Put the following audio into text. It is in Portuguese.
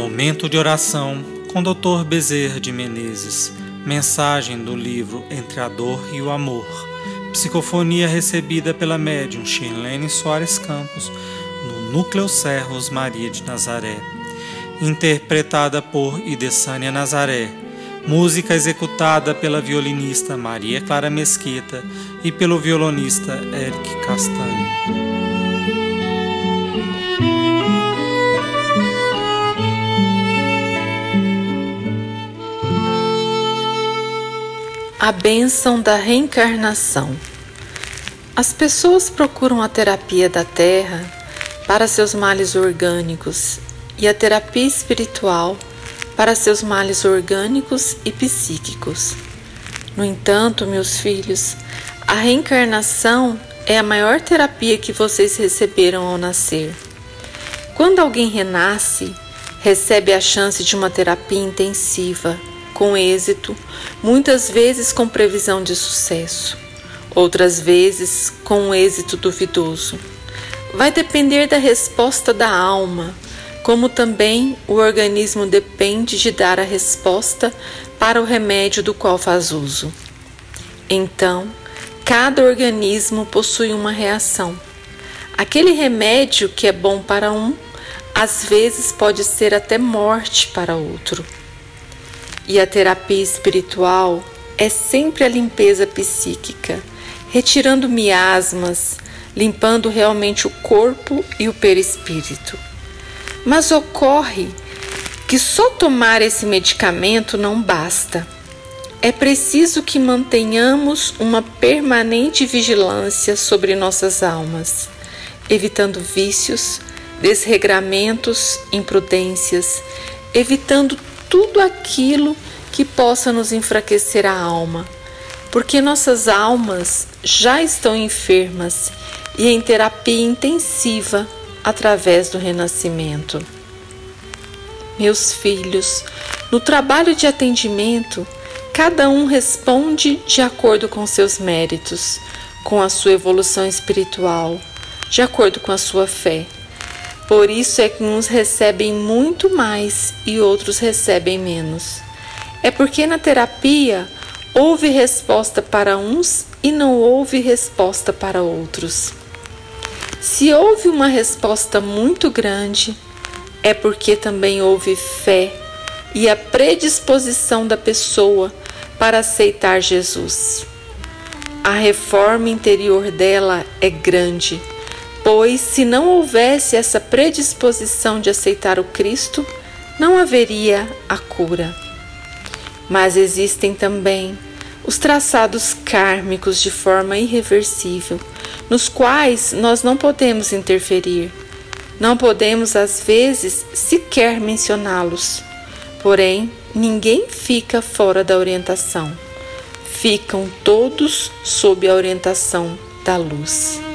Momento de oração com Dr. Bezerra de Menezes. Mensagem do livro Entre a Dor e o Amor. Psicofonia recebida pela médium Shirlene Soares Campos no Núcleo Serros Maria de Nazaré. Interpretada por Idessânia Nazaré. Música executada pela violinista Maria Clara Mesquita e pelo violonista Eric Castanho. A bênção da reencarnação. As pessoas procuram a terapia da terra para seus males orgânicos e a terapia espiritual para seus males orgânicos e psíquicos. No entanto, meus filhos, a reencarnação é a maior terapia que vocês receberam ao nascer. Quando alguém renasce, recebe a chance de uma terapia intensiva com êxito, muitas vezes com previsão de sucesso, outras vezes com um êxito duvidoso. Vai depender da resposta da alma, como também o organismo depende de dar a resposta para o remédio do qual faz uso. Então, cada organismo possui uma reação. Aquele remédio que é bom para um, às vezes pode ser até morte para outro. E a terapia espiritual é sempre a limpeza psíquica, retirando miasmas, limpando realmente o corpo e o perispírito. Mas ocorre que só tomar esse medicamento não basta. É preciso que mantenhamos uma permanente vigilância sobre nossas almas, evitando vícios, desregramentos, imprudências, evitando tudo aquilo que possa nos enfraquecer a alma, porque nossas almas já estão enfermas e em terapia intensiva através do renascimento. Meus filhos, no trabalho de atendimento, cada um responde de acordo com seus méritos, com a sua evolução espiritual, de acordo com a sua fé. Por isso é que uns recebem muito mais e outros recebem menos. É porque na terapia houve resposta para uns e não houve resposta para outros. Se houve uma resposta muito grande, é porque também houve fé e a predisposição da pessoa para aceitar Jesus. A reforma interior dela é grande Pois, se não houvesse essa predisposição de aceitar o Cristo, não haveria a cura. Mas existem também os traçados kármicos de forma irreversível, nos quais nós não podemos interferir. Não podemos, às vezes, sequer mencioná-los. Porém, ninguém fica fora da orientação. Ficam todos sob a orientação da luz.